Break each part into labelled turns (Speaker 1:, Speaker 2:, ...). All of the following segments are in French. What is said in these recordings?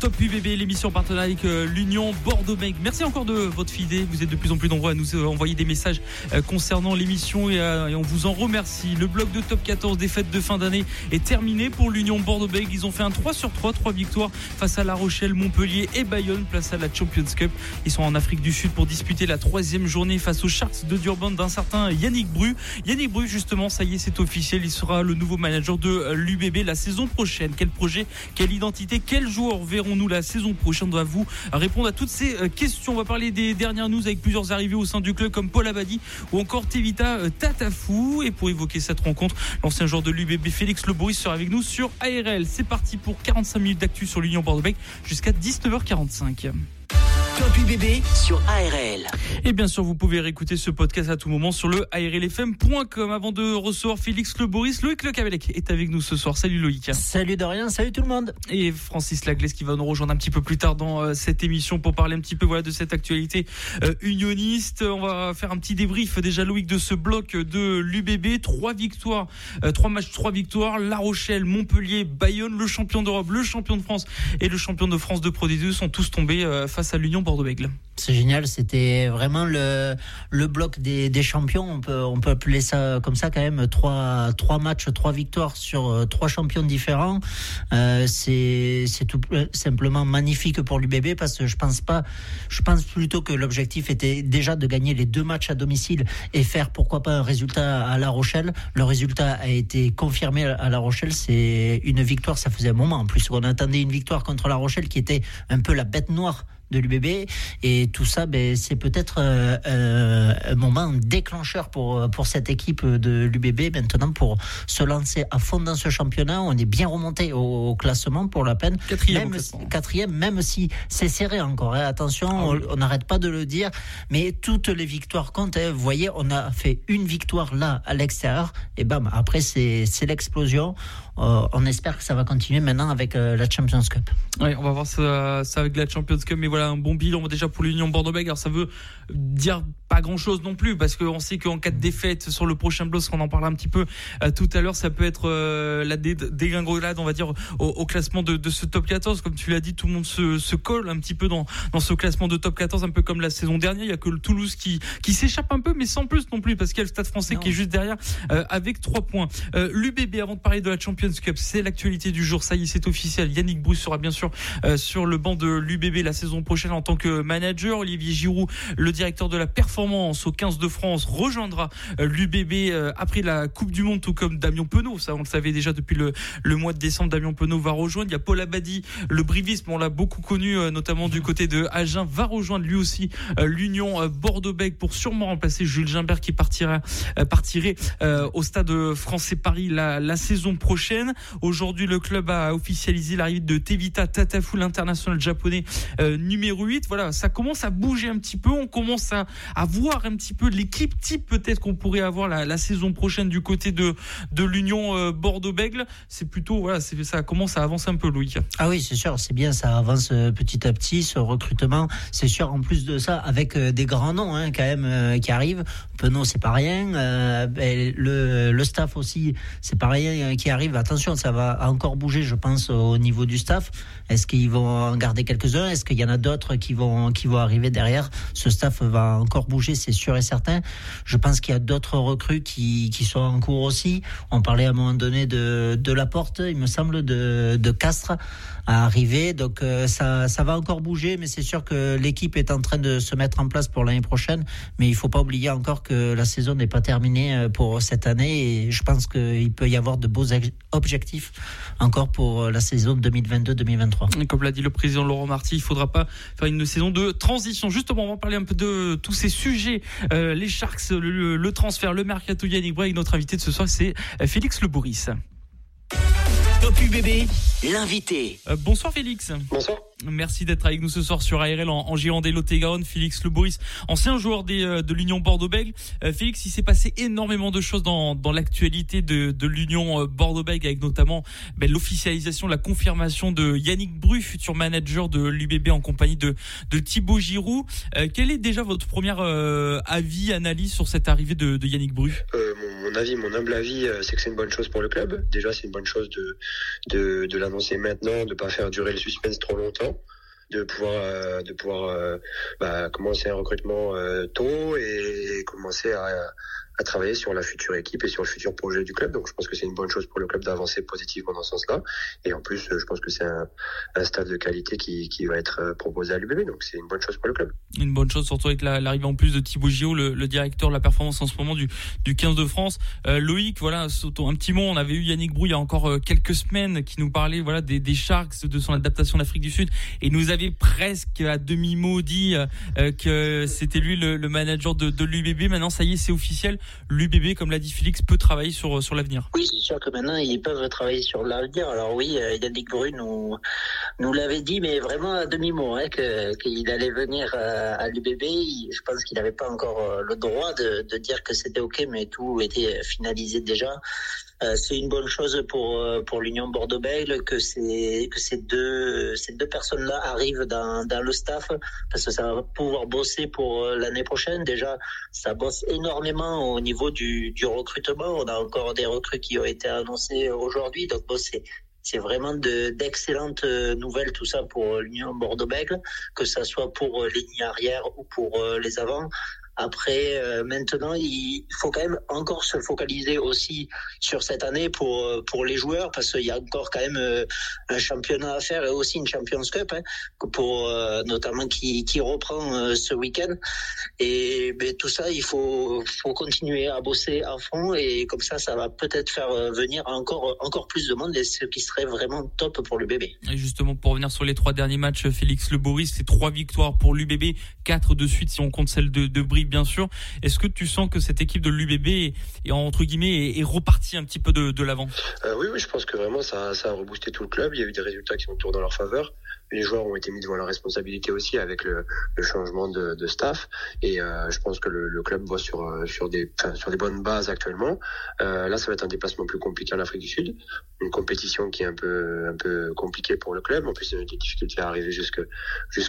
Speaker 1: Top UBB, l'émission partenaire avec euh, l'Union Bordeaux-Bègles. Merci encore de votre fidélité. Vous êtes de plus en plus nombreux à nous euh, envoyer des messages euh, concernant l'émission et, on vous en remercie. Le bloc de Top 14 des fêtes de fin d'année est terminé pour l'Union Bordeaux-Bègles. Ils ont fait un 3 sur 3, 3 victoires face à La Rochelle, Montpellier et Bayonne, place à la Champions Cup. Ils sont en Afrique du Sud pour disputer la troisième journée face aux Sharks de Durban d'un certain Yannick Bru. Yannick Bru, justement, ça y est, c'est officiel. Il sera le nouveau manager de l'UBB la saison prochaine. Quel projet, quelle identité, quel quel joueur verrons-nous la saison prochaine On va vous répondre à toutes ces euh, questions. On va parler des dernières news avec plusieurs arrivées au sein du club comme Paul Abadi ou encore Tevita euh, Tatafou. Et pour évoquer cette rencontre, l'ancien joueur de l'UBB Félix Le sera avec nous sur ARL. C'est parti pour 45 minutes d'actu sur l'Union Bordeaux-Bègles jusqu'à 19h45.
Speaker 2: Top UBB sur ARL.
Speaker 1: Et bien sûr, vous pouvez réécouter ce podcast à tout moment sur le ARLFM.com. Avant de recevoir Félix Le Boris, Loïc Le Cabellec est avec nous ce soir. Salut Loïc.
Speaker 3: Salut Dorian, salut tout le monde.
Speaker 1: Et Francis Laglaise qui va nous rejoindre un petit peu plus tard dans euh, cette émission pour parler un petit peu voilà, de cette actualité euh, unioniste. On va faire un petit débrief déjà Loïc de ce bloc de l'UBB. Trois victoires, euh, trois matchs, trois victoires. La Rochelle, Montpellier, Bayonne, le champion d'Europe, le champion de France et le champion de France de Pro D2 sont tous tombés face à l'Union Bordeaux-Bègles.
Speaker 3: C'est génial, c'était vraiment le, le bloc des, des, champions, on peut, on peut appeler ça comme ça quand même, trois, trois matchs, trois victoires sur euh, trois champions différents. Euh, c'est tout simplement magnifique pour l'UBB parce que je pense pas, je pense plutôt que l'objectif était déjà de gagner les deux matchs à domicile et faire pourquoi pas un résultat à La Rochelle. Le résultat a été confirmé à La Rochelle, c'est une victoire, ça faisait un moment en plus, on attendait une victoire contre La Rochelle qui était un peu la bête noire de l'UBB. Et tout ça, ben, c'est peut-être euh, euh, un moment déclencheur pour, pour cette équipe de l'UBB maintenant pour se lancer à fond dans ce championnat. On est bien remonté au, classement pour la peine.
Speaker 1: Quatrième,
Speaker 3: même, quatrième même si c'est serré encore. Hein. Attention, ah on n'arrête pas de le dire. Mais toutes les victoires comptent. Hein. Vous voyez, on a fait une victoire là à l'extérieur. Et bam, après, c'est l'explosion. Euh, on espère que ça va continuer maintenant avec la Champions Cup.
Speaker 1: Oui, on va voir ça, ça avec la Champions Cup. Mais voilà, un bon bilan déjà pour l'Union Bordeaux-Bègles. Alors ça veut dire pas grand chose non plus parce qu'on sait qu'en cas de défaite sur le prochain bloc, on en parlera un petit peu euh, tout à l'heure, ça peut être euh, la dégringolade, on va dire, au, classement de, ce top 14. Comme tu l'as dit, tout le monde se, colle un petit peu dans, dans ce classement de top 14, un peu comme la saison dernière. Il y a que le Toulouse qui, qui s'échappe un peu, mais sans plus non plus parce qu'il y a le Stade français qui est juste derrière euh, avec trois points. L'UBB, avant de parler de la Champions C'est l'actualité du jour. Ça y est, c'est officiel. Yannick Bruce sera bien sûr sur le banc de l'UBB la saison prochaine en tant que manager. Olivier Giroud, le directeur de la performance au 15 de France, rejoindra euh, l'UBB euh, après la Coupe du Monde, tout comme Damien Penaud. Ça, on le savait déjà depuis le, mois de décembre. Damien Penaud va rejoindre. Il y a Paul Abadi, le brivisme, on l'a beaucoup connu, euh, notamment du côté de Agen, va rejoindre lui aussi l'Union Bordeaux-Bègles pour sûrement remplacer Jules Gimbert qui partira, partirait au stade français Paris la saison prochaine. Aujourd'hui, le club a officialisé l'arrivée de Tevita Tatafu, l'international japonais numéro 8. Voilà, ça commence à bouger un petit peu. On commence à, voir un petit peu l'équipe type peut-être qu'on pourrait avoir la, saison prochaine du côté de, de l'Union euh, Bordeaux-Bègle. C'est plutôt, voilà, ça commence à avancer un peu, Louis.
Speaker 3: Ah oui, c'est sûr, c'est bien, ça avance euh, petit à petit, ce recrutement. C'est sûr, en plus de ça, avec euh, des grands noms hein, quand même qui arrivent. Penaud, c'est pas rien. Le, le staff aussi, c'est pas rien qui arrive. Attention, ça va encore bouger, je pense, au niveau du staff. Est-ce qu'ils vont en garder quelques-uns? Est-ce qu'il y en a d'autres qui vont, qui vont arriver derrière? Ce staff va encore bouger, c'est sûr et certain. Je pense qu'il y a d'autres recrues qui, qui sont en cours aussi. On parlait à un moment donné de, de la porte, il me semble, de, de Castres à arriver. Donc euh, ça, ça va encore bouger, mais c'est sûr que l'équipe est en train de se mettre en place pour l'année prochaine. Mais il faut pas oublier encore que la saison n'est pas terminée euh, pour cette année et je pense qu'il peut y avoir de beaux objectifs encore pour euh, la saison 2022-2023.
Speaker 1: Comme l'a dit le président Laurent Marty, il faudra pas faire une saison de transition. Justement, on va parler un peu de tous ces sujets, les Sharks, le, transfert, le mercato Yannick Bray. Notre invité de ce soir, c'est Félix Le Bourris.
Speaker 2: Top UBB, l'invité.
Speaker 1: bonsoir Félix.
Speaker 4: Bonsoir.
Speaker 1: Merci d'être avec nous ce soir sur ARL en, en Gironde garonne Félix Le Boris, ancien joueur euh, de l'Union Bordeaux-Bègles. Euh, Félix, il s'est passé énormément de choses dans, dans l'actualité de, de l'Union Bordeaux-Bègles, avec notamment ben, l'officialisation, la confirmation de Yannick Bru, futur manager de l'UBB en compagnie de, de Thibaut Giroud. quel est déjà votre premier avis, analyse sur cette arrivée de, Yannick Bru
Speaker 4: mon, avis, mon humble avis, c'est que c'est une bonne chose pour le club. Déjà, c'est une bonne chose de, de, de l'annoncer maintenant, de pas faire durer le suspense trop longtemps de pouvoir euh, de pouvoir euh, bah, commencer un recrutement euh, tôt et commencer à, à travailler sur la future équipe et sur le futur projet du club. Donc je pense que c'est une bonne chose pour le club d'avancer positivement dans ce sens-là. Et en plus, je pense que c'est un, un stade de qualité qui, qui va être euh, proposé à l'UBB. Donc c'est une bonne chose pour le club.
Speaker 1: Une bonne chose surtout avec l'arrivée en plus de Thibaut Gio, le, le, directeur de la performance en ce moment du, du 15 de France. Euh, Loïc, voilà, un petit mot. On avait eu Yannick Brou il y a encore euh, quelques semaines qui nous parlait voilà des, des Sharks, de son adaptation en Afrique du Sud et nous avait presque à demi mot dit euh, que c'était lui le, le, manager de, de l'UBB. Maintenant, ça y est, c'est officiel l'UBB, comme l'a dit Félix, peut travailler sur, sur l'avenir.
Speaker 5: Oui, c'est sûr que maintenant, ils peuvent travailler sur l'avenir. Alors oui, euh, Yannick Brune nous, nous l'avait dit, mais vraiment à demi-mot, hein, qu'il allait venir euh, à, l'UBB. Je pense qu'il n'avait pas encore euh, le droit de, de dire que c'était OK, mais tout était finalisé déjà. Euh, c'est une bonne chose pour euh, pour l'Union Bordeaux-Bègles que ces que ces deux ces deux personnes-là arrivent dans dans le staff parce que ça va pouvoir bosser pour euh, l'année prochaine. Déjà, ça bosse énormément au niveau du du recrutement. On a encore des recrues qui ont été annoncées aujourd'hui, donc bon, c'est c'est vraiment d'excellentes nouvelles tout ça pour l'Union Bordeaux-Bègles, que ça soit pour les lignes arrière ou pour les avants. Après, euh, maintenant, il faut quand même encore se focaliser aussi sur cette année pour euh, pour les joueurs parce qu'il y a encore quand même euh, un championnat à faire et aussi une Champions Cup hein, pour notamment qui qui reprend ce week-end. Et ben, tout ça, il faut faut continuer à bosser à fond et comme ça, ça va peut-être faire venir encore encore plus de monde et ce qui serait vraiment top pour le bébé.
Speaker 1: Et justement, pour revenir sur les trois derniers matchs, Félix Le Boris, c'est trois victoires pour l'UBB, quatre de suite si on compte celle de, de Brie bien sûr. Est-ce que tu sens que cette équipe de l'UBB est, entre guillemets repartie un petit peu de, l'avant?
Speaker 4: Euh, Oui, oui, je pense que vraiment ça, a reboosté tout le club. Il y a eu des résultats qui sont tournés dans leur faveur les joueurs ont été mis devant la responsabilité aussi avec le, changement de, staff. Et euh, je pense que le, club voit sur euh, sur des bonnes bases actuellement. Là, ça va être un déplacement plus compliqué en Afrique du Sud, une compétition qui est un peu compliquée pour le club. En plus, il y a des difficultés à arriver jusque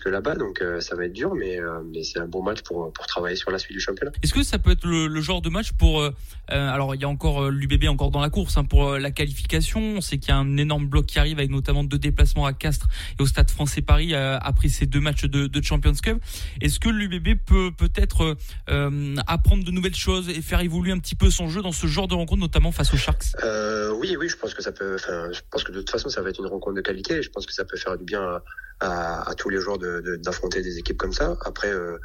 Speaker 4: là-bas, donc ça va être dur, mais mais c'est un bon match pour pour travailler sur la suite du championnat.
Speaker 1: Est-ce que ça peut être le, le genre de match pour alors il y a encore l'UBB encore dans la course hein, pour la qualification. On sait qu'il y a un énorme bloc qui arrive avec notamment deux déplacements à Castres et au Stade français Paris euh, après ces deux matchs de, de Champions Cup. Est-ce que l'UBB peut peut-être euh, apprendre de nouvelles choses et faire évoluer un petit peu son jeu dans ce genre de rencontre, notamment face aux Sharks?
Speaker 4: Euh, Oui, oui, je pense que ça peut. Je pense que de toute façon, ça va être une rencontre de qualité. Et je pense que ça peut faire du bien à, à, à tous les joueurs d'affronter de, des équipes comme ça. Après, euh,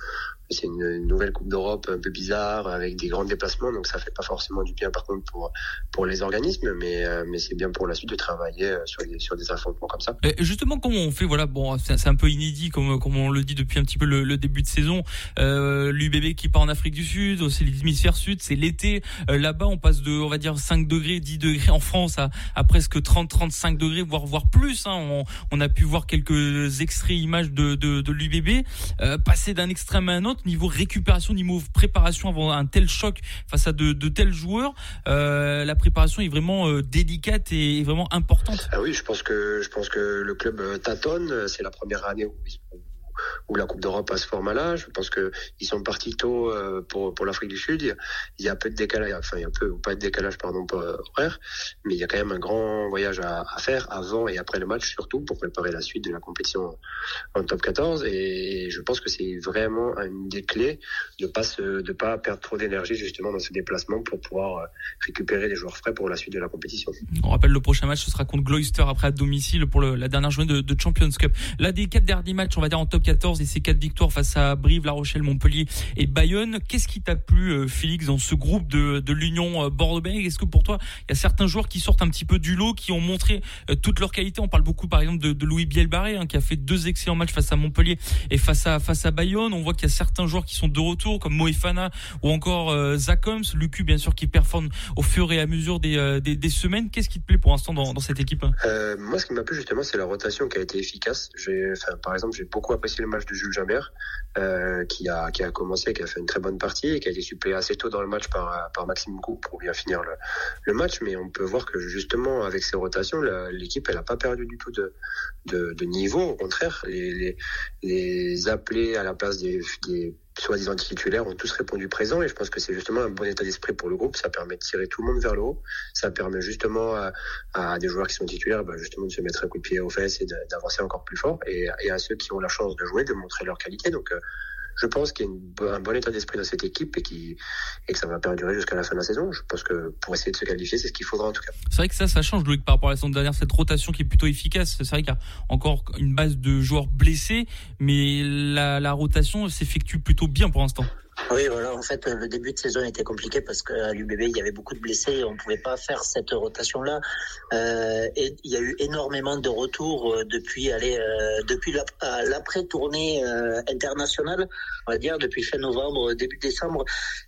Speaker 4: c'est une, nouvelle Coupe d'Europe un peu bizarre avec des grands déplacements, donc ça fait pas forcément du bien par contre pour pour les organismes, mais euh, mais c'est bien pour la suite de travailler euh, sur des sur des affrontements comme ça.
Speaker 1: Et justement, comment on fait Voilà, bon, c'est un peu inédit comme comme on le dit depuis un petit peu le, le début de saison. Euh, L'UBB qui part en Afrique du Sud, c'est l'hémisphère sud, c'est l'été. Euh, là-bas, on passe de on va dire 5 degrés, 10 degrés en France à, à presque 30, 35 degrés, voire voire plus. Hein. On, on, a pu voir quelques extraits images de de, de l'UBB passer d'un extrême à un autre niveau récupération, niveau préparation avant un tel choc face à de, tels joueurs, euh, la préparation est vraiment euh, délicate et vraiment importante.
Speaker 4: Ah oui, je pense que je pense que le club euh, tâtonne. C'est la première année où où la Coupe d'Europe a ce format-là. Je pense que ils sont partis tôt euh, pour pour l'Afrique du Sud. Il y a peu de décalage, enfin il y a peu ou pas de décalage pardon horaire, mais il y a quand même un grand voyage à, à, faire avant et après le match surtout pour préparer la suite de la compétition en top 14. Et je pense que c'est vraiment une des clés de pas pas perdre trop d'énergie justement dans ce déplacement pour pouvoir euh, récupérer des joueurs frais pour la suite de la compétition.
Speaker 1: On rappelle le prochain match ce sera contre Gloucester après à domicile pour la dernière journée de, de Champions Cup. Là des quatre derniers matchs on va dire en top 14 et ses quatre victoires face à Brive, La Rochelle, Montpellier et Bayonne. Qu'est-ce qui t'a plu, Félix, dans ce groupe de, de l'Union Bordeaux-Bègles? Est-ce que pour toi, il y a certains joueurs qui sortent un petit peu du lot, qui ont montré toute leur qualité On parle beaucoup, par exemple, de, de Louis Bielbarré, hein, qui a fait deux excellents matchs face à Montpellier et face à face à Bayonne. On voit qu'il y a certains joueurs qui sont de retour, comme Moefana ou encore euh, Zakoms, Lucu bien sûr qui performe au fur et à mesure des, euh, des, des semaines. Qu'est-ce qui te plaît pour l'instant dans, dans cette équipe?
Speaker 4: Euh, Moi, ce qui m'a plu justement, c'est la rotation qui a été efficace. Enfin, par exemple, j'ai beaucoup apprécié le match de Jules Jambert, euh, qui a qui a commencé, qui a fait une très bonne partie et qui a été suppléé assez tôt dans le match par par Maxime Gou pour bien finir le, le match. Mais on peut voir que justement avec ces rotations, l'équipe elle a pas perdu du tout de de, niveau. Au contraire, les, les, appelés à la place des soi-disant titulaires ont tous répondu présent et je pense que c'est justement un bon état d'esprit pour le groupe. Ça permet de tirer tout le monde vers le haut. Ça permet justement à, des joueurs qui sont titulaires bah, justement de se mettre un coup de pied aux fesses et d'avancer encore plus fort et, et, à ceux qui ont la chance de jouer de montrer leur qualité. Donc euh, je pense qu'il y a un bon état d'esprit dans cette équipe et, qui, et que ça va perdurer jusqu'à la fin de la saison. Je pense que pour essayer de se qualifier, c'est ce qu'il faudra en tout cas.
Speaker 1: C'est vrai que ça, ça change, Loïc, par rapport à la saison dernière, cette rotation qui est plutôt efficace. C'est vrai qu'il y a encore une base de joueurs blessés, mais la, la rotation s'effectue plutôt bien pour l'instant.
Speaker 5: Oui, voilà. En fait, le début de saison était compliqué parce qu'à l'UBB, il y avait beaucoup de blessés on ne pouvait pas faire cette rotation-là. Euh, et il y a eu énormément de retours euh, depuis, allez, euh, depuis l'après-tournée internationale, on va dire, depuis fin novembre, début décembre.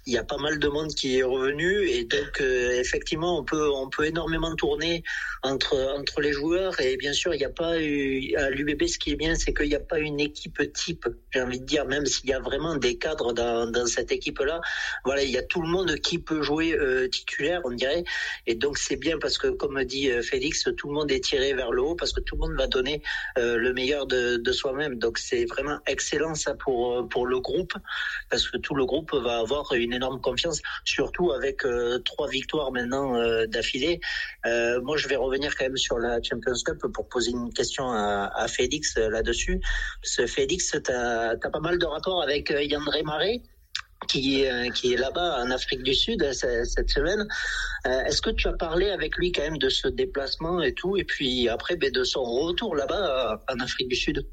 Speaker 5: Il y a pas mal de monde qui est revenu et donc effectivement, on peut, on peut énormément tourner entre entre les joueurs et bien sûr, il n'y a pas à l'UBB. Ce qui est bien, c'est qu'il n'y a pas une équipe type. J'ai envie de dire, même s'il y a vraiment des cadres dans cette équipe-là, voilà, il y a tout le monde qui peut jouer euh, titulaire, on dirait. Et donc c'est bien parce que, comme dit euh, Félix, tout le monde est tiré vers le haut parce que tout le monde va donner euh, le meilleur de, soi-même. Donc c'est vraiment excellent ça pour pour le groupe parce que tout le groupe va avoir une énorme confiance, surtout avec trois victoires maintenant d'affilée. moi, je vais revenir quand même sur la Champions Cup pour poser une question à, à Félix là-dessus. Ce Félix, tu as, as, pas mal de rapports avec Yandré Marais qui est, qui est là-bas en Afrique du Sud cette semaine. Euh, Est-ce que tu as parlé avec lui quand même de ce déplacement et tout, et puis après ben, de son retour là-bas en Afrique du Sud?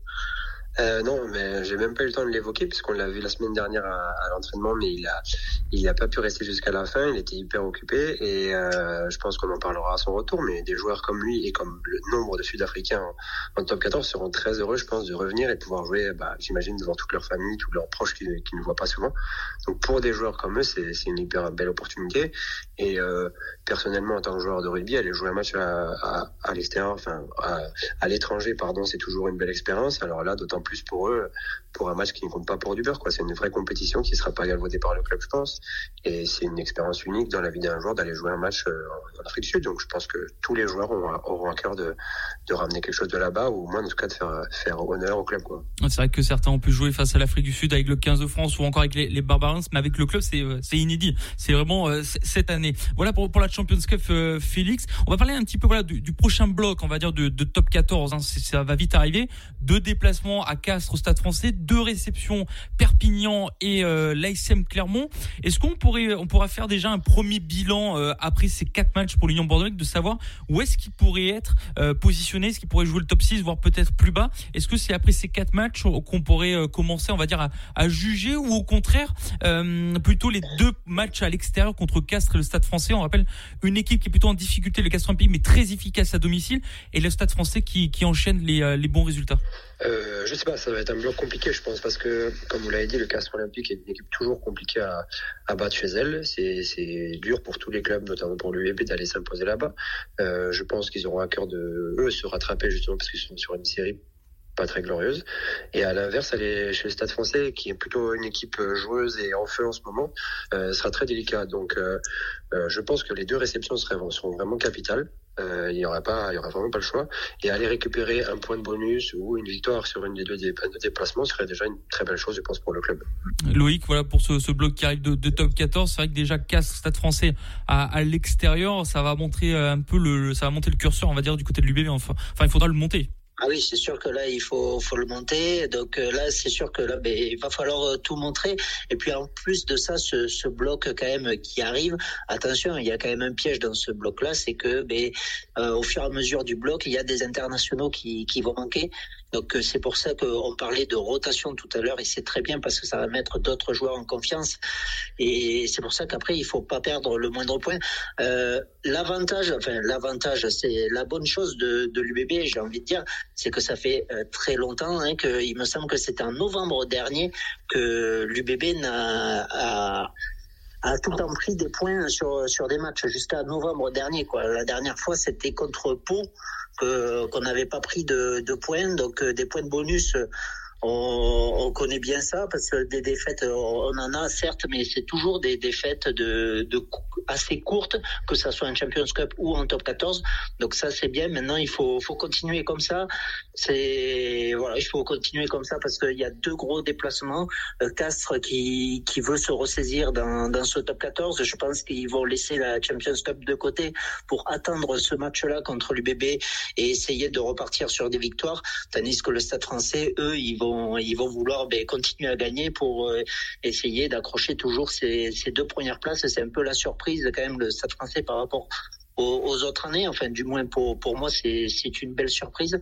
Speaker 4: Euh, non, mais j'ai même pas eu le temps de l'évoquer puisqu'on l'a vu la semaine dernière à, à l'entraînement, mais il a, il a pas pu rester jusqu'à la fin. Il était hyper occupé et euh, je pense qu'on en parlera à son retour. Mais des joueurs comme lui et comme le nombre de Sud-Africains en, en, top 14 seront très heureux, je pense, de revenir et pouvoir jouer, bah, j'imagine, devant toute leur famille, tous leurs proches qui, qui ne voient pas souvent. Donc pour des joueurs comme eux, c'est une hyper belle opportunité. Et euh, personnellement, en tant que joueur de rugby, aller jouer un match à, à, à l'extérieur, enfin à, à l'étranger, pardon, c'est toujours une belle expérience. Alors là, d'autant plus pour eux, pour un match qui ne compte pas pour du beurre. C'est une vraie compétition qui ne sera pas galvaudée par le club, je pense. Et c'est une expérience unique dans la vie d'un joueur d'aller jouer un match euh, en Afrique du Sud. Donc je pense que tous les joueurs auront, auront à cœur de, de ramener quelque chose de là-bas, ou au moins en tout cas de faire, faire honneur au club.
Speaker 1: C'est vrai que certains ont pu jouer face à l'Afrique du Sud avec le 15 de France ou encore avec les, les mais avec le club, c'est, c'est inédit. C'est vraiment euh, cette année. Voilà pour, la Champions Cup, euh, Félix. On va parler un petit peu voilà, du, prochain bloc, on va dire, de, de top 14. Hein. Ça va vite arriver. Deux déplacements à Castres au Stade français, deux réceptions Perpignan et euh, l'ASM Clermont. Est-ce qu'on pourrait, on pourra faire déjà un premier bilan euh, après ces quatre matchs pour l'Union Bordeaux de savoir où est-ce qu'il pourrait être euh, positionné, est-ce qu'il pourrait jouer le top 6, voire peut-être plus bas? Est-ce que c'est après ces quatre matchs qu'on pourrait euh, commencer, on va dire, à, à, juger ou au contraire, euh, plutôt les deux matchs à l'extérieur contre Castres et le Stade français? On rappelle une équipe qui est plutôt en difficulté, le Castres Olympique, mais très efficace à domicile, et le Stade français qui, qui enchaîne les, les bons résultats.
Speaker 4: Euh, je sais pas, ça va être un bloc compliqué, je pense, parce que, comme vous l'avez dit, le Castres Olympique est une équipe toujours compliquée à, à battre chez elle. C'est dur pour tous les clubs, notamment pour l'UEB, d'aller s'imposer là-bas. Euh, je pense qu'ils auront à cœur de, eux, se rattraper, justement, parce qu'ils sont sur une série pas très glorieuse. Et à l'inverse, aller chez le Stade français, qui est plutôt une équipe joueuse et en feu en ce moment, euh, sera très délicat. Donc, euh, euh, je pense que les deux réceptions seront, vraiment capitales. Euh, il y aura pas, il y aura vraiment pas le choix. Et aller récupérer un point de bonus ou une victoire sur une des deux déplacements serait déjà une très belle chose, je pense, pour le club.
Speaker 1: Loïc, voilà pour ce, ce bloc qui arrive de, de top 14. C'est vrai que déjà Castres, Stade Français à, à l'extérieur, ça va montrer un peu le, ça va monter le curseur, on va dire, du côté de l'UBB. Enfin, enfin, il faudra le monter.
Speaker 5: Ah oui, c'est sûr que là, il faut, faut le monter. Donc euh, là, c'est sûr que là, ben, il va falloir euh, tout montrer. Et puis en plus de ça, ce, ce, bloc quand même qui arrive, attention, il y a quand même un piège dans ce bloc-là, c'est que ben, euh, au fur et à mesure du bloc, il y a des internationaux qui, qui vont manquer. Donc c'est pour ça qu'on parlait de rotation tout à l'heure et c'est très bien parce que ça va mettre d'autres joueurs en confiance. Et c'est pour ça qu'après il faut pas perdre le moindre point. l'avantage, enfin l'avantage, c'est la bonne chose de, l'UBB, j'ai envie de dire, c'est que ça fait très longtemps hein, que il me semble que c'était en novembre dernier que l'UBB a tout le temps pris des points sur, sur des matchs jusqu'à novembre dernier. Quoi. La dernière fois, c'était contre Pau qu'on n'avait pas pris de, de, points, donc euh, des points de bonus on, connaît bien ça parce que des défaites, on en a certes, mais c'est toujours des défaites de, assez courtes, que ça soit en Champions Cup ou en Top 14. Donc ça c'est bien. Maintenant il faut, faut continuer comme ça. C'est voilà, il faut continuer comme ça parce qu'il y a deux gros déplacements. Euh, Castres qui, qui veut se ressaisir dans, dans ce Top 14. Je pense qu'ils vont laisser la Champions Cup de côté pour attendre ce match-là contre l'UBB et essayer de repartir sur des victoires. Tandis que le Stade Français, eux, ils vont ils vont vouloir ben, continuer à gagner pour euh, essayer d'accrocher toujours ces, deux premières places. C'est un peu la surprise quand même le Stade Français par rapport aux, autres années. Enfin, du moins pour moi, c'est une belle surprise.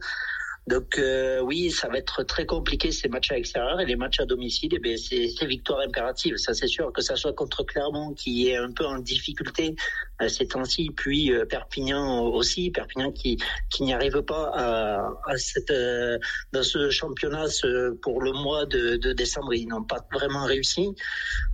Speaker 5: Donc euh, oui, ça va être très compliqué ces matchs à l'extérieur et les matchs à domicile. Eh c'est victoire impérative, ça c'est sûr que ça soit contre Clermont qui est un peu en difficulté euh, ces temps-ci, puis euh, Perpignan aussi, Perpignan qui qui n'y arrive pas à, cette euh, dans ce championnat pour le mois de, décembre, ils n'ont pas vraiment réussi.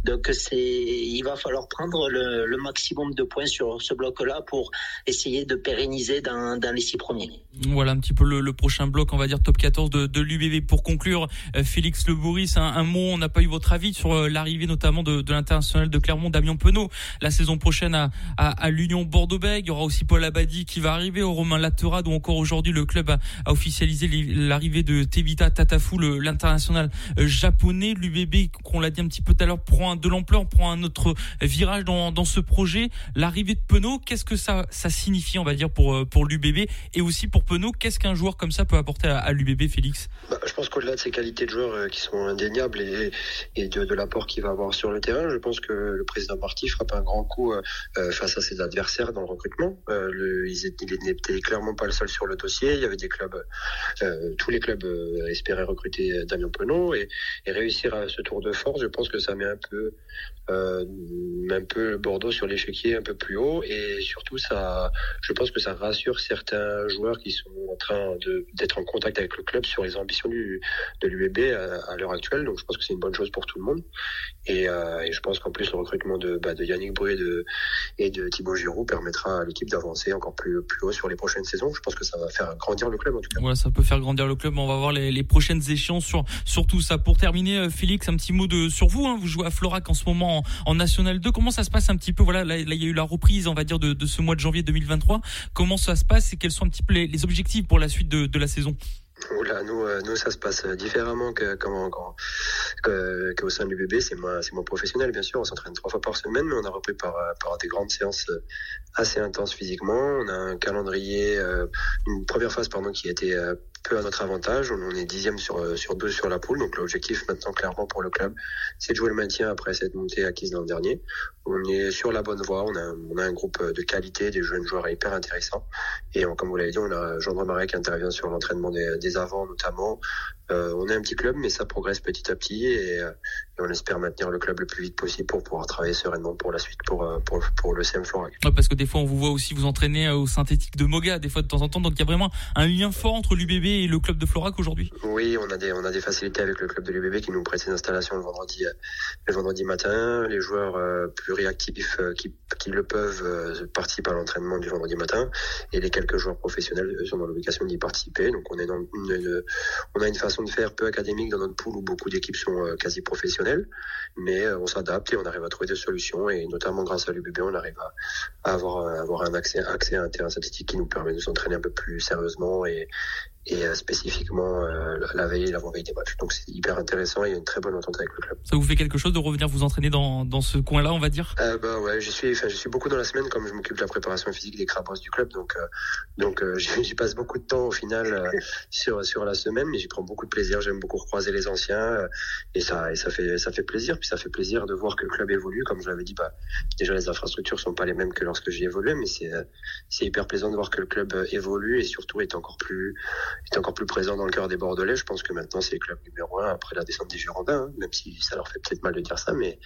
Speaker 5: Donc c'est il va falloir prendre le, maximum de points sur ce bloc-là pour essayer de pérenniser dans, les six premiers.
Speaker 1: Voilà un petit peu le prochain bloc on va dire top 14 de, de l'UBB. Pour conclure, euh, Félix Le Bourris, un, mot, on n'a pas eu votre avis sur euh, l'arrivée notamment de, de l'international de Clermont, Damien Penaud, la saison prochaine à, à, l'Union Bordeaux-Bègles. Il y aura aussi Paul Abadi qui va arriver, au Romain Laterade, ou encore aujourd'hui le club a, officialisé l'arrivée de Tevita Tatafu, l'international euh, japonais. L'UBB, qu'on l'a dit un petit peu tout à l'heure, prend de l'ampleur, prend un autre virage dans, dans ce projet. L'arrivée de Penaud, qu'est-ce que ça, ça signifie, on va dire, pour, pour l'UBB et aussi pour Penaud, qu'est-ce qu'un joueur comme ça peut apporter à, l'UBB, Félix
Speaker 4: bah, Je pense qu'au-delà de ses qualités de joueur euh, qui sont indéniables et, de, l'apport qu'il va avoir sur le terrain, je pense que le président Marty frappe un grand coup euh, euh, face à ses adversaires dans le recrutement. le, il n'était clairement pas le seul sur le dossier. Il y avait des clubs, tous les clubs espéraient recruter Damien et, et, réussir à ce tour de force. Je pense que ça met un peu, un peu Bordeaux sur l'échiquier un peu plus haut et surtout ça, je pense que ça rassure certains joueurs qui sont en train d'être en contact avec le club sur les ambitions du, de l'UEB à, l'heure actuelle. Donc je pense que c'est une bonne chose pour tout le monde. Et, euh, et je pense qu'en plus le recrutement de, bah, de Yannick Boué de, et de Thibaut Giroud permettra à l'équipe d'avancer encore plus, plus haut sur les prochaines saisons. Je pense que ça va faire grandir le club en tout cas.
Speaker 1: Voilà, ça peut faire grandir le club. On va voir les, les prochaines échéances sur, sur tout ça. Pour terminer, euh, Félix, un petit mot de, sur vous. Hein. Vous jouez à Florac en ce moment en, National 2. Comment ça se passe un petit peu Voilà, là, il y a eu la reprise, on va dire, de, ce mois de janvier 2023. Comment ça se passe et quels sont un petit peu les, objectifs pour la suite de, la saison?
Speaker 4: Oula, nous, euh, nous, ça se passe différemment que, qu'au sein du bébé. C'est moins, c'est professionnel, bien sûr. On s'entraîne trois fois par semaine, mais on a repris par, par des grandes séances assez intenses physiquement. On a un calendrier, euh, une première phase, pardon, qui a été euh, peu à notre avantage. On est dixième sur, sur deux sur la poule. Donc, l'objectif maintenant, clairement, pour le club, c'est de jouer le maintien après cette montée acquise l'an dernier. On est sur la bonne voie. On a, on a un groupe de qualité, des jeunes joueurs hyper intéressants. Et comme vous l'avez dit, on a Jean Marais qui intervient sur l'entraînement des, des avants notamment. Euh, on est un petit club, mais ça progresse petit à petit et, euh, on espère maintenir le club le plus vite possible pour pouvoir travailler sereinement pour la suite, pour, euh, pour, pour le CM Florac.
Speaker 1: parce que des fois, on vous voit aussi vous entraîner au synthétique de Moga, des fois de temps en temps. Donc il y a vraiment un lien fort entre l'UBB et le club de Florac aujourd'hui.
Speaker 4: Oui, on a des on a des facilités avec le club de l'UBB qui nous prête ses installations le vendredi le vendredi matin. Les joueurs plus réactifs qui, qui le peuvent participent à l'entraînement du vendredi matin et les quelques joueurs professionnels sont dans l'obligation d'y participer. Donc on est dans une, on a une façon de faire peu académique dans notre pool où beaucoup d'équipes sont euh, quasi professionnelles, mais euh, on s'adapte et on arrive à trouver des solutions. Et notamment grâce à l'UBB, on arrive à, avoir, avoir un accès, accès à un terrain synthétique qui nous permet de s'entraîner un peu plus sérieusement et, et euh, spécifiquement euh, la veille et l'avant-veille des matchs. Donc c'est hyper intéressant et il y a une très bonne entente avec le club.
Speaker 1: Ça vous fait quelque chose de revenir vous entraîner dans, dans ce coin-là, on va dire?
Speaker 4: Euh, Bah ouais, je suis, je suis beaucoup dans la semaine comme je m'occupe de la préparation physique des crabos du club, donc euh, donc j'y passe beaucoup de temps au final sur sur la semaine, mais j'y prends beaucoup de plaisir. J'aime beaucoup recroiser les anciens et ça et ça fait ça fait plaisir. Puis ça fait plaisir de voir que le club évolue. Comme je l'avais dit, bah déjà les infrastructures sont pas les mêmes que lorsque j'y évoluais, mais c'est c'est hyper plaisant de voir que le club évolue et surtout est encore plus est encore plus présent dans le cœur des Bordelais. Je pense que maintenant c'est le club numéro un après la descente des Girondins, hein, même si ça leur fait peut-être mal de dire ça, mais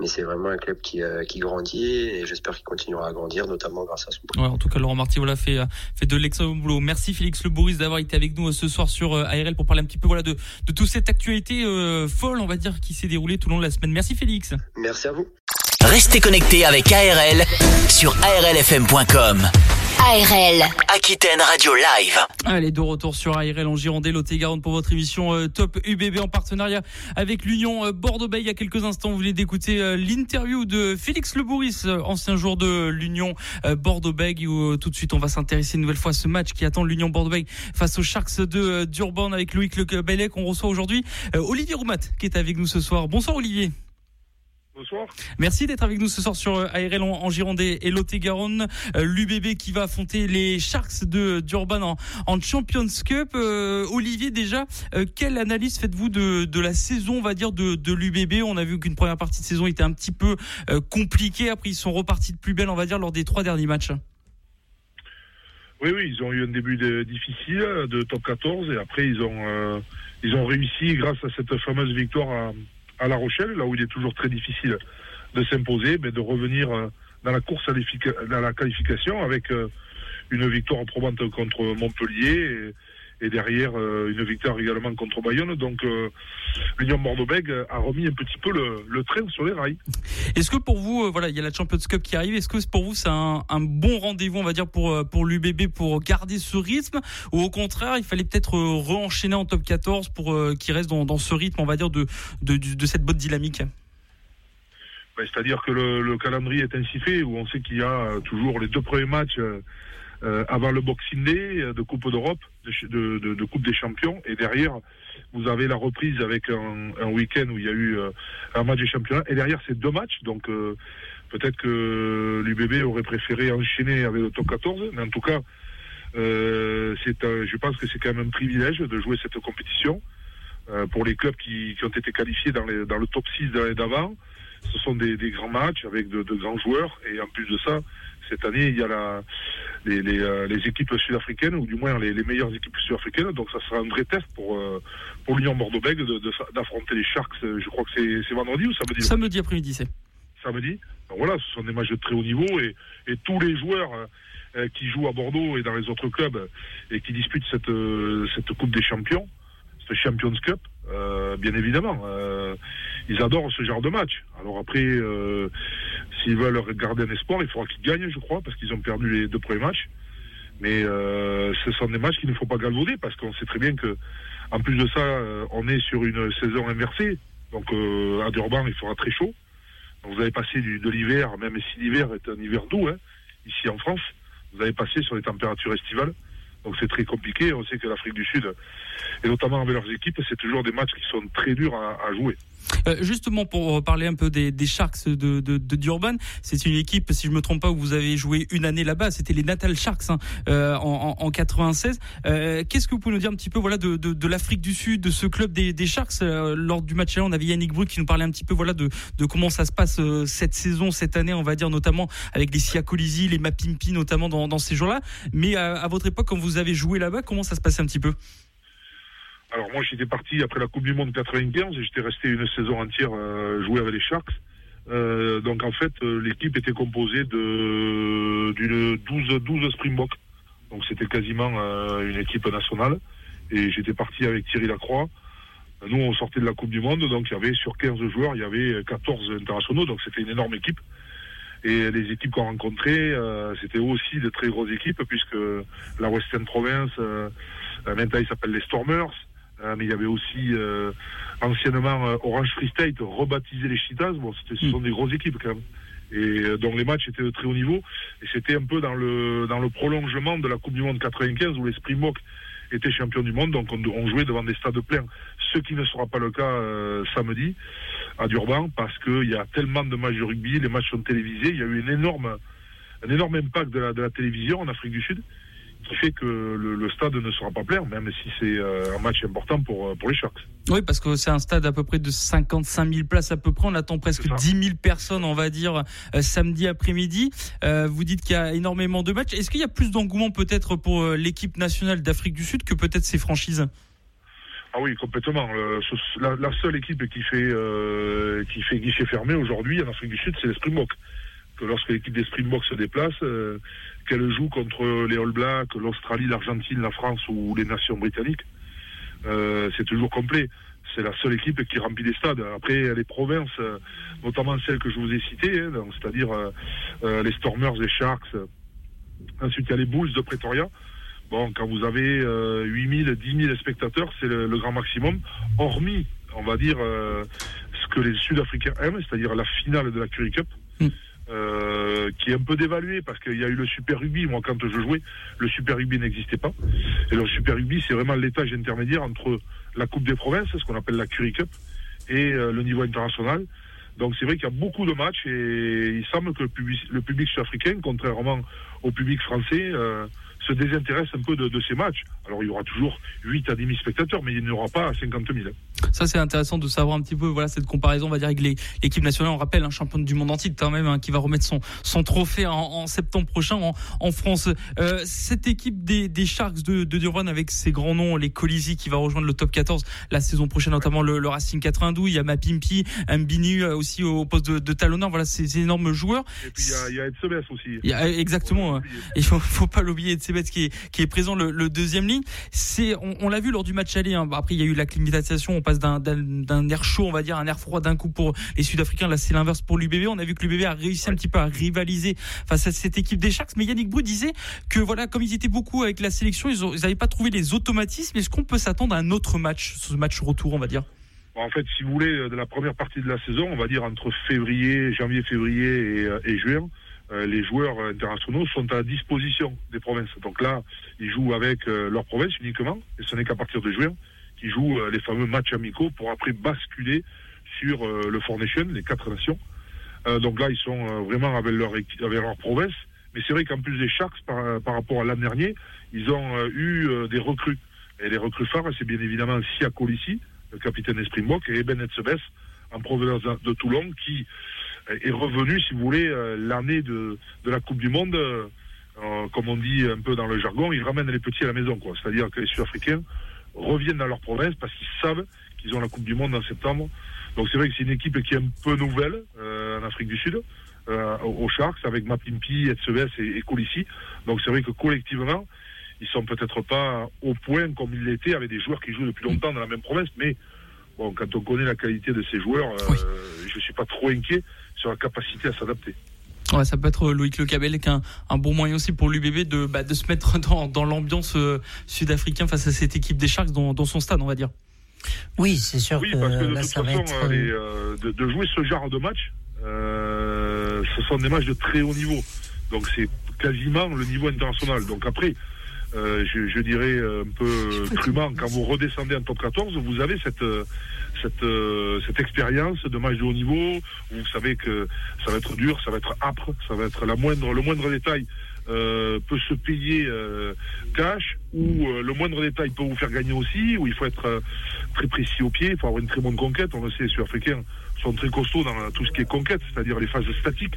Speaker 4: mais c'est vraiment un club qui, euh, qui grandit et j'espère qu'il continuera à grandir, notamment grâce à son.
Speaker 1: Ouais, en tout cas, Laurent Marty voilà fait fait de l'excellent boulot. Merci Félix Le Bourris d'avoir été avec nous ce soir sur ARL pour parler un petit peu voilà de de toute cette actualité folle, on va dire, qui s'est déroulée tout au long de la semaine. Merci Félix.
Speaker 4: Merci à vous.
Speaker 2: Restez connectés avec ARL sur arlfm.com.
Speaker 6: ARL.
Speaker 2: Aquitaine Radio Live.
Speaker 1: Allez, de retour sur ARL en Gironde, lot garonne pour votre émission euh, Top UBB en partenariat avec l'Union euh, Bordeaux-Bay. Il y a quelques instants, vous venez d'écouter euh, l'interview de Félix Lebouris, ancien joueur de l'Union Bordeaux-Bay. Où tout de suite, on va s'intéresser une nouvelle fois à ce match qui attend l'Union Bordeaux-Bay face aux Sharks de Durban avec Loïc Le Bellec. On reçoit aujourd'hui Olivier Roumat qui est avec nous ce soir. Bonsoir Olivier.
Speaker 7: Bonsoir.
Speaker 1: Merci d'être avec nous ce soir sur euh, ARL en Gironde et Lot-et-Garonne. Euh, L'UBB qui va affronter les Sharks de d'Urban en, en, Champions Cup. Euh, Olivier, déjà, quelle analyse faites-vous de, de, la saison, on va dire, de, de l'UBB On a vu qu'une première partie de saison était un petit peu compliquée. Après, ils sont repartis de plus belle, on va dire, lors des trois derniers matchs.
Speaker 7: Oui, oui, ils ont eu un début difficile de top 14 et après ils ont ils ont réussi grâce à cette fameuse victoire à à La Rochelle, là où il est toujours très difficile de s'imposer, mais de revenir euh, dans la course à, la qualification avec euh, une victoire probante contre Montpellier et, derrière euh, une victoire également contre Bayonne. Donc l'Union Bordeaux-Bègles a remis un petit peu le, train sur les rails.
Speaker 1: Est-ce que pour vous, voilà, il y a la Champions Cup qui arrive, est-ce que pour vous c'est un, bon rendez-vous, on va dire, pour, pour l'UBB pour garder ce rythme ou au contraire, il fallait peut-être re-enchaîner en top 14 pour qu'il reste dans, ce rythme, on va dire, de, de, de cette bonne dynamique?
Speaker 7: Ben, c'est-à-dire que le, calendrier est ainsi fait où on sait qu'il y a euh, toujours les deux premiers matchs euh, euh, avant le Boxing Day de Coupe d'Europe, de, Coupe des Champions, et derrière vous avez la reprise avec un, week-end où il y a eu un match des championnats, et derrière c'est deux matchs, donc peut-être que l'UBB aurait préféré enchaîner avec le top 14, mais en tout cas, c'est, je pense que c'est quand même un privilège de jouer cette compétition pour les clubs qui, ont été qualifiés dans, dans le top 6 d'avant ce sont des, grands matchs avec de, grands joueurs. Et en plus de ça, cette année, il y a la, les, euh, équipes sud-africaines, ou du moins les, meilleures équipes sud-africaines. Donc ça sera un vrai test pour, euh, pour l'Union Bordeaux-Bègles d'affronter les Sharks. Je crois que c'est vendredi ou samedi?
Speaker 1: Samedi après-midi, c'est.
Speaker 7: Samedi. Donc voilà, ce sont des matchs de très haut niveau et, et tous les joueurs euh, qui jouent à Bordeaux et dans les autres clubs et qui disputent cette, cette Coupe des Champions, Champions Cup, bien évidemment ils adorent ce genre de match. Alors après, euh, s'ils veulent garder un espoir, il faudra qu'ils gagnent, je crois, parce qu'ils ont perdu les deux premiers matchs. Mais euh, ce sont des matchs qu'il ne faut pas galvauder, parce qu'on sait très bien que, en plus de ça, euh, on est sur une saison inversée. Donc à Durban, il fera très chaud. Donc, vous avez passé de l'hiver, même si l'hiver est un hiver doux, hein, ici en France, vous avez passé sur les températures estivales. Donc c'est très compliqué. On sait que l'Afrique du Sud, et notamment avec leurs équipes, c'est toujours des matchs qui sont très durs à jouer.
Speaker 1: Euh, justement, pour parler un peu des, Sharks de, Durban, c'est une équipe, si je me trompe pas, où vous avez joué une année là-bas. C'était les Natal Sharks hein, euh, en, 96. Euh, qu'est-ce que vous pouvez nous dire un petit peu, voilà, de, l'Afrique du Sud, de ce club des, Sharks? Lors du match là, on avait Yannick Brut qui nous parlait un petit peu, voilà, de, comment ça se passe cette saison, cette année, on va dire notamment avec les Siakolisi, les Mapimpi, notamment dans, ces jours-là. Mais à votre époque, quand vous avez joué là-bas, comment ça se passait un petit peu?
Speaker 7: Alors moi j'étais parti après la Coupe du Monde 95 et j'étais resté une saison entière euh, jouer avec les Sharks. Euh, donc en fait euh, l'équipe était composée de d'une 12 12 Springboks. Donc c'était quasiment une équipe nationale et j'étais parti avec Thierry Lacroix. Nous on sortait de la Coupe du Monde donc il y avait sur 15 joueurs, il y avait 14 internationaux donc c'était une énorme équipe. Et les équipes qu'on rencontrait, c'était aussi de très grosses équipes, puisque la Western Province, maintenant ils s'appellent les Stormers, euh, mais il y avait aussi euh, anciennement euh, Orange Free State, rebaptisé les Cheetahs. Bon, ce sont mm. des grosses équipes quand même. Et donc les matchs étaient de très haut niveau. Et c'était un peu dans le dans le prolongement de la Coupe du Monde 95 où les Springboks étaient champions du monde. Donc on, jouait devant des stades pleins. Ce qui ne sera pas le cas samedi à Durban parce qu'il y a tellement de matchs de rugby, les matchs sont télévisés. Il y a eu une énorme, un énorme impact de la, de la télévision en Afrique du Sud qui fait que le, stade ne sera pas plein, même si c'est un match important pour, pour les Sharks.
Speaker 1: Oui, parce que c'est un stade à peu près de 55 000 places à peu près. On attend presque 10 000 personnes, on va dire, samedi après-midi. vous dites qu'il y a énormément de matchs. Est-ce qu'il y a plus d'engouement peut-être pour l'équipe nationale d'Afrique du Sud que peut-être ses franchises?
Speaker 7: Ah oui, complètement. Euh, la, seule équipe qui fait euh, qui fait guichet fermé aujourd'hui en Afrique du Sud, c'est les Springboks. Que lorsque l'équipe des Springboks se déplace, euh, qu'elle joue contre les All Blacks, l'Australie, l'Argentine, la France ou les nations britanniques, c'est toujours complet. C'est la seule équipe qui remplit les stades. Après, les provinces, notamment celles que je vous ai citées, hein, c'est-à-dire les Stormers, les Sharks. Ensuite, il y a les Bulls de Pretoria Bon, quand vous avez euh, 8 000, 10 000 spectateurs, c'est le, grand maximum, hormis, on va dire, euh, ce que les Sud-Africains aiment, c'est-à-dire la finale de la Curry Cup, hmm. Euh, qui est un peu dévaluée parce qu'il y a eu le Super Rugby. Moi, quand je jouais, le Super Rugby n'existait pas. Et le Super Rugby, c'est vraiment l'étage intermédiaire entre la Coupe des provinces, ce qu'on appelle la Curry Cup, et euh, le niveau international. Donc c'est vrai qu'il y a beaucoup de matchs et il semble que le public, le public sud-africain, contrairement au public français, euh, se désintéresse un peu de, de, ces matchs. Alors il y aura toujours 8 à 10 000 spectateurs, mais il n'y aura pas 50 000.
Speaker 1: Ça c'est intéressant de savoir un petit peu voilà cette comparaison, on va dire avec l'équipe nationale. On rappelle un hein, champion du monde entier quand même hein, qui va remettre son son trophée en, en septembre prochain en, en France. Euh, cette équipe des, des Sharks de, de Durban avec ses grands noms, les Colisi qui va rejoindre le top 14 la saison prochaine, notamment le, le Racing 92. Il y a Mapimpi, Mbinu euh, aussi au poste de, de talonneur. Voilà ces énormes joueurs.
Speaker 7: Et puis il y a, a aussi.
Speaker 1: Il y a, exactement. Il faut, faut pas l'oublier qui est, qui est présent le, le deuxième ligne. C'est, on, on l'a vu lors du match aller. Hein. Après, il y a eu la climatisation. On passe d'un air chaud, on va dire, un air froid d'un coup pour les Sud-Africains. Là, c'est l'inverse pour l'UBB. On a vu que l'UBB a réussi un petit peu à rivaliser face à cette équipe des Sharks. Mais Yannick Brou disait que voilà, comme ils étaient beaucoup avec la sélection, ils n'avaient pas trouvé les automatismes. Est-ce qu'on peut s'attendre à un autre match, ce match retour, on va dire?
Speaker 7: En fait, si vous voulez, de la première partie de la saison, on va dire entre février, janvier, février et, euh, et juin, euh, les joueurs internationaux sont à disposition des provinces. Donc là, ils jouent avec euh, leur province uniquement, et ce n'est qu'à partir de juin qu'ils jouent euh, les fameux matchs amicaux pour après basculer sur le Four Nation, les quatre nations. donc là, ils sont vraiment avec leur, avec leur province. Mais c'est vrai qu'en plus des Sharks, par, par rapport à l'an dernier, ils ont eu des recrues. Et les recrues phares, c'est bien évidemment Sia Colissi, le capitaine des Springboks, et Bennett Sebes, en provenance de Toulon, qui est revenu, si vous voulez, euh, l'année de, de la Coupe du Monde, euh, comme on dit un peu dans le jargon, ils ramènent les petits à la maison, quoi. C'est-à-dire que les Sud-Africains reviennent dans leur province parce qu'ils savent qu'ils ont la Coupe du Monde en septembre. Donc c'est vrai que c'est une équipe qui est un peu nouvelle euh, en Afrique du Sud, euh, aux Sharks, avec Mapimpi, Etseves et, et Colissi. Donc c'est vrai que collectivement, ils sont peut-être pas au point comme ils l'étaient avec des joueurs qui jouent depuis longtemps dans la même province, mais bon, quand on connaît la qualité de ces joueurs, euh, je suis pas trop inquiet sur la capacité à s'adapter.
Speaker 1: Ouais, ça peut être Loïc Le Cabel qui un, un bon moyen aussi pour l'UBB de, bah, de se mettre dans, dans l'ambiance euh, sud-africaine face à cette équipe des Sharks dans, dans son stade, on va dire.
Speaker 5: Oui, c'est sûr.
Speaker 7: Oui, parce que de toute façon, euh, de, de, jouer ce genre de match, euh, ce sont des matchs de très haut niveau. Donc c'est quasiment le niveau international. Donc après, euh, je, dirais un peu crûment, quand vous redescendez en top 14, vous avez cette cette, euh, cette expérience de match de haut niveau. Vous savez que ça va être dur, ça va être âpre, ça va être la moindre, le moindre détail euh, peut se payer euh, cash ou euh, le moindre détail peut vous faire gagner aussi. Où il faut être euh, très précis au pied, il faut avoir une très bonne conquête. On le sait, les Sud-Africains sont très costauds dans tout ce qui est conquête, c'est-à-dire les phases statiques,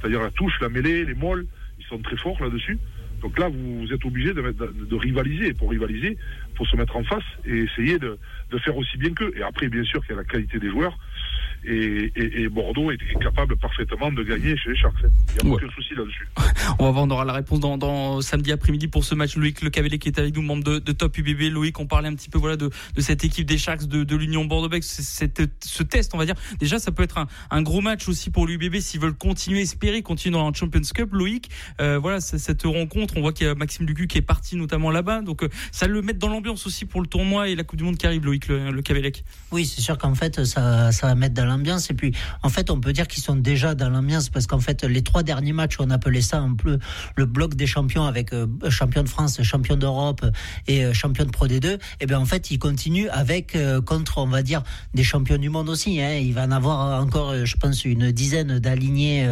Speaker 7: c'est-à-dire la touche, la mêlée, les molles. Ils sont très forts là-dessus. Donc là, vous, êtes obligé de, rivaliser. Pour rivaliser, il se mettre en face et essayer de, de faire aussi bien qu'eux. Et après, bien sûr, qu'il y a la qualité des joueurs. Et, et, et, Bordeaux est capable parfaitement de gagner chez les Sharks. Il n'y a ouais. aucun souci là-dessus.
Speaker 1: On va voir, on aura la réponse dans, dans samedi après-midi pour ce match. Loïc Le Cavellet qui est avec nous, membre de, de, Top UBB. Loïc, on parlait un petit peu voilà de, de cette équipe des Sharks de, de l'Union Bordeaux-Bègles. Ce test, on va dire. Déjà, ça peut être un, un gros match aussi pour l'UBB s'ils veulent continuer, espérer continuer dans la Champions Cup. Loïc, euh, voilà, cette rencontre, on voit qu'il y a Maxime Lucu qui est parti notamment là-bas. Donc, euh, ça le met dans l'ambiance aussi pour le tournoi et la Coupe du Monde qui arrive, Loïc Le, le.
Speaker 5: Oui, c'est sûr qu'en fait, ça, ça va mettre dans
Speaker 3: l'ambiance. Et puis, en fait, on peut dire qu'ils sont déjà dans l'ambiance parce qu'en fait, les trois derniers matchs, on appelait ça un peu le bloc des champions avec euh, champion de France, champion d'Europe et euh, champion de Pro D2. Et bien, en fait, ils continuent avec euh, contre, on va dire, des champions du monde aussi. Hein. Il va en avoir encore, je pense, une dizaine d'alignés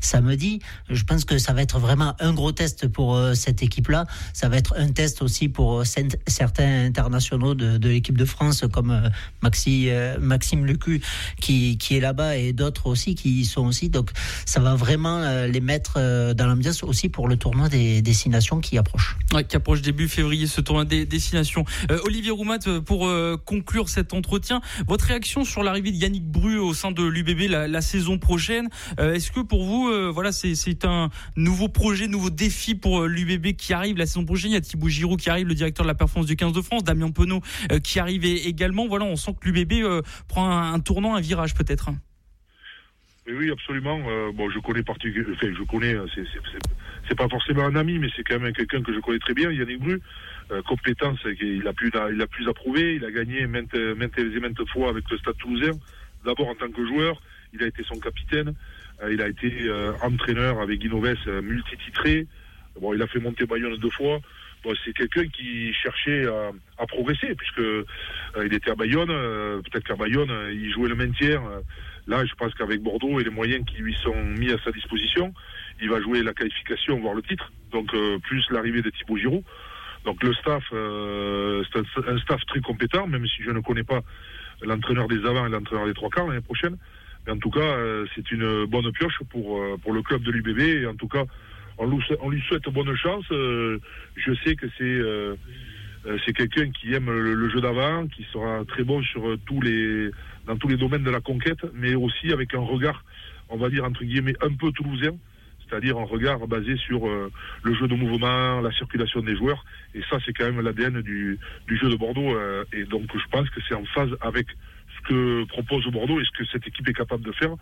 Speaker 3: samedi. Je pense que ça va être vraiment un gros test pour cette équipe-là. Ça va être un test aussi pour certains internationaux de, de l'équipe de France comme Maxi, Maxime Lucu qui, qui est là-bas et d'autres aussi qui y sont aussi. Donc ça va vraiment euh, les mettre euh, dans l'ambiance aussi pour le tournoi des destinations qui approche.
Speaker 1: qui approche début février, ce tournoi des destinations. Euh, Olivier Roumat, pour conclure cet entretien, votre réaction sur l'arrivée de Yannick Bru au sein de l'UBB la, saison prochaine, est-ce que pour vous, voilà, c'est un nouveau projet, nouveau défi pour l'UBB qui arrive la saison prochaine? Il y a Thibaut Giroud qui arrive, le directeur de la performance du 15 de France, Damien Penaud qui arrive également. Voilà, on sent que l'UBB prend un, un tournant, un virage peut-être.
Speaker 7: Oui, absolument. Euh, bon, je connais particulièrement, enfin, je connais, euh, c'est pas forcément un ami, mais c'est quand même quelqu'un que je connais très bien, Yannick Bru. Euh, compétence, il a plus, il a plus à prouver. Il a gagné maintes, maintes et maintes fois avec le Stade Toulousain. D'abord en tant que joueur, il a été son capitaine. Euh, il a été entraîneur avec Guinoves, multititré. Bon, il a fait monter Bayonne deux fois. C'est quelqu'un qui cherchait à, progresser, puisque il était à Bayonne. Peut-être qu'à Bayonne, il jouait le maintien. Là, je pense qu'avec Bordeaux et les moyens qui lui sont mis à sa disposition, il va jouer la qualification, voire le titre. Donc, euh, plus l'arrivée de Thibaut Giroud. Donc, le staff, euh, c'est un, staff très compétent, même si je ne connais pas l'entraîneur des avants et l'entraîneur des trois quarts l'année prochaine. Mais en tout cas, euh, c'est une bonne pioche pour, pour le club de l'UBB. Et en tout cas, on lui, on lui souhaite bonne chance. je sais que c'est c'est quelqu'un qui aime le, jeu d'avant, qui sera très bon sur tous les dans tous les domaines de la conquête, mais aussi avec un regard, on va dire entre guillemets, un peu toulousain, c'est-à-dire un regard basé sur euh, le jeu de mouvement, la circulation des joueurs, et ça c'est quand même l'ADN du, du, jeu de Bordeaux, euh, et donc je pense que c'est en phase avec ce que propose Bordeaux et ce que cette équipe est capable de faire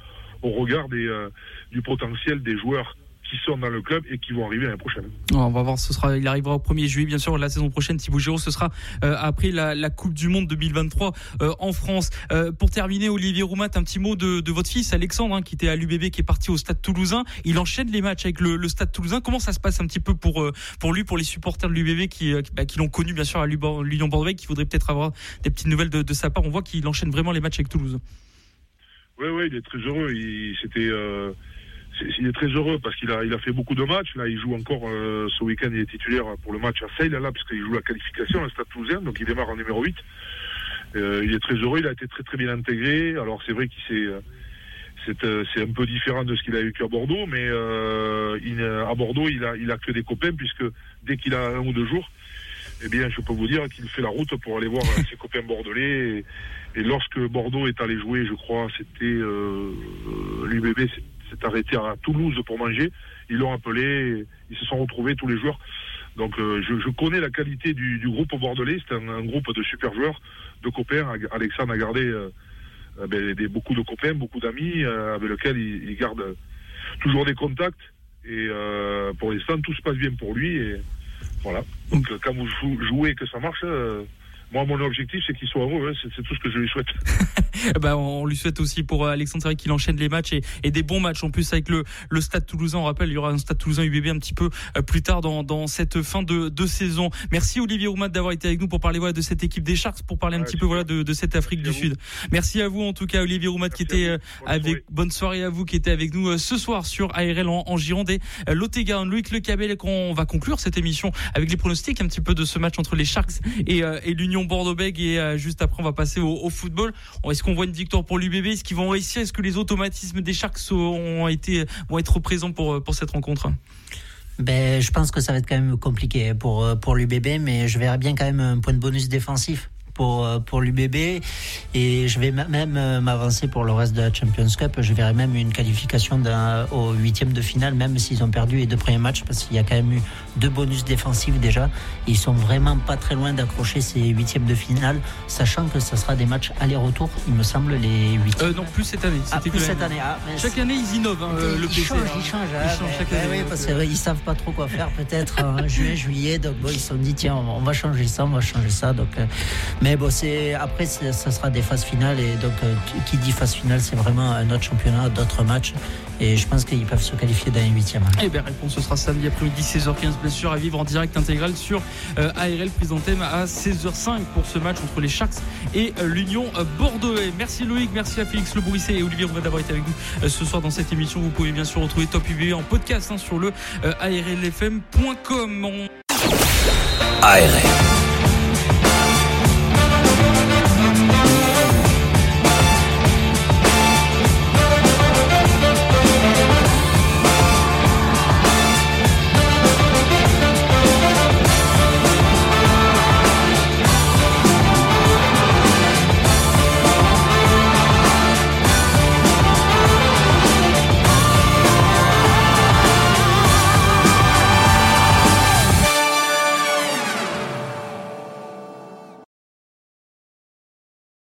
Speaker 7: au regard euh, du potentiel des joueurs qui sont dans le club et qui vont arriver l'année prochaine.
Speaker 1: On va voir, ce sera, il arrivera au 1er juillet, bien sûr, la saison prochaine. Thibaut Giroud, ce sera euh, après la, la, Coupe du Monde 2023 euh, en France. Euh, pour terminer, Olivier Roumat, un petit mot de, de votre fils Alexandre, hein, qui était à l'UBB, qui est parti au Stade Toulousain. Il enchaîne les matchs avec le, le, Stade Toulousain. Comment ça se passe un petit peu pour pour lui, pour les supporters de l'UBB qui, bah, qui l'ont connu bien sûr à l'Union Bordeaux, qui voudraient peut-être avoir des petites nouvelles de, de sa part? On voit qu'il enchaîne vraiment les matchs avec Toulouse.
Speaker 7: Oui, oui, il est très heureux. Il, c'était il est très heureux parce qu'il a, il a fait beaucoup de matchs. Là, il joue encore euh, ce week-end, il est titulaire pour le match à Seille, là, puisqu'il joue la qualification, le Stade Toulousain, donc il démarre en numéro 8. Euh, il est très heureux, il a été très très bien intégré. Alors c'est vrai qu'il s'est euh, c'est, un peu différent de ce qu'il a eu qu'à Bordeaux, mais à Bordeaux, il a, il a que des copains, puisque dès qu'il a un ou deux jours, eh bien, je peux vous dire qu'il fait la route pour aller voir ses copains bordelais. Et, lorsque Bordeaux est allé jouer, je crois, c'était l'UBB, s'est arrêté à Toulouse pour manger. Ils l'ont appelé, ils se sont retrouvés tous les joueurs. Donc euh, je, connais la qualité du, groupe bordelais. C'est un, groupe de super joueurs, de copains. Alexandre a gardé euh, euh, ben, beaucoup de copains, beaucoup d'amis avec lesquels il, garde toujours des contacts. Et pour l'instant, tout se passe bien pour lui. Et voilà. Donc quand vous jouez que ça marche moi, mon objectif, c'est qu'il soit heureux. Hein. C'est tout ce que je lui souhaite.
Speaker 1: bah, on lui souhaite aussi pour euh, Alexandre Serry qu'il enchaîne les matchs et, des bons matchs en plus avec le, le Stade Toulousain. On rappelle, il y aura un Stade Toulousain UBB un petit peu euh, plus tard dans, dans cette fin de, de saison. Merci Olivier Roumat d'avoir été avec nous pour parler voilà, de cette équipe des Sharks, pour parler un petit peu voilà, de, de cette Afrique du Sud. Merci à vous en tout cas, Olivier Roumat qui était euh, bonne avec soirée. bonne soirée à vous qui était avec nous ce soir sur ARL en, en Gironde et Lotéga, Loïc Le Cabel. qu'on va conclure cette émission avec les pronostics un petit peu de ce match entre les Sharks et, et l'Union Bordeaux-Bègles et euh, juste après, on va passer au, football. Est-ce qu'on voit une victoire pour l'UBB Est-ce qu'ils vont réussir? Est-ce que les automatismes des Sharks ont été, vont être présents pour, pour cette rencontre?
Speaker 3: Ben, je pense que ça va être quand même compliqué pour, pour l'UBB, mais je verrai bien quand même un point de bonus défensif pour, euh, pour l'UBB et je vais même euh, m'avancer pour le reste de la Champions Cup. Je verrai même une qualification au huitième de finale, même s'ils ont perdu les deux premiers matchs, parce qu'il y a quand même eu deux bonus défensifs déjà. Ils sont vraiment pas très loin d'accrocher ces huitièmes de finale, sachant que ce sera des matchs aller-retour, il me semble, les huitièmes.
Speaker 1: Euh, non, plus cette année.
Speaker 3: Ah, plus cette année. Ah,
Speaker 1: chaque année, ils innovent, hein, le
Speaker 3: PC. Ils changent, ils changent. Ils ah, changent chaque année. Oui, parce qu'ils savent pas trop quoi faire, peut-être en juin, juillet. Donc, bon, ils se sont dit, tiens, on va changer ça, on va changer ça. Donc, Mais bon, c'est après, ça sera des phases finales et donc qui dit phase finale, c'est vraiment un autre championnat, d'autres matchs. Et je pense qu'ils peuvent se qualifier dans les huitièmes.
Speaker 1: Eh bien, réponse, ce sera samedi après-midi, 16h15, bien sûr, à vivre en direct intégral sur ARL, prise thème à 16h05 pour ce match entre les Sharks et l'Union Bordeaux. Merci Loïc, merci à Félix Le et Olivier Rouvet d'avoir été avec nous ce soir dans cette émission. Vous pouvez bien sûr retrouver Top UBB en podcast hein, sur le arlfm.com.
Speaker 2: ARL.